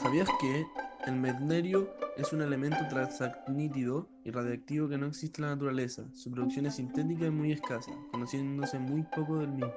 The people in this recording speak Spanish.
¿Sabías que el mednerio es un elemento transacnítido y radiactivo que no existe en la naturaleza? Su producción es sintética y muy escasa, conociéndose muy poco del mismo.